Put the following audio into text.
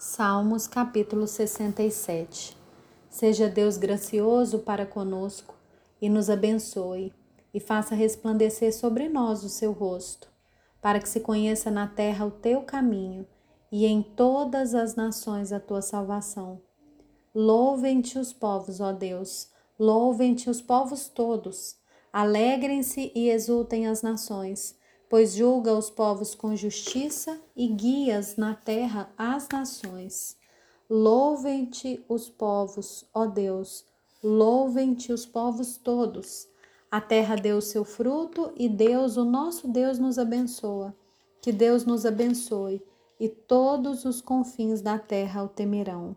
Salmos capítulo 67 Seja Deus gracioso para conosco e nos abençoe, e faça resplandecer sobre nós o seu rosto, para que se conheça na terra o teu caminho e em todas as nações a tua salvação. Louvem-te os povos, ó Deus, louvem-te os povos todos, alegrem-se e exultem as nações pois julga os povos com justiça e guias na terra as nações. Louvem-te os povos, ó Deus, louvem-te os povos todos. A terra deu seu fruto e Deus, o nosso Deus, nos abençoa. Que Deus nos abençoe e todos os confins da terra o temerão.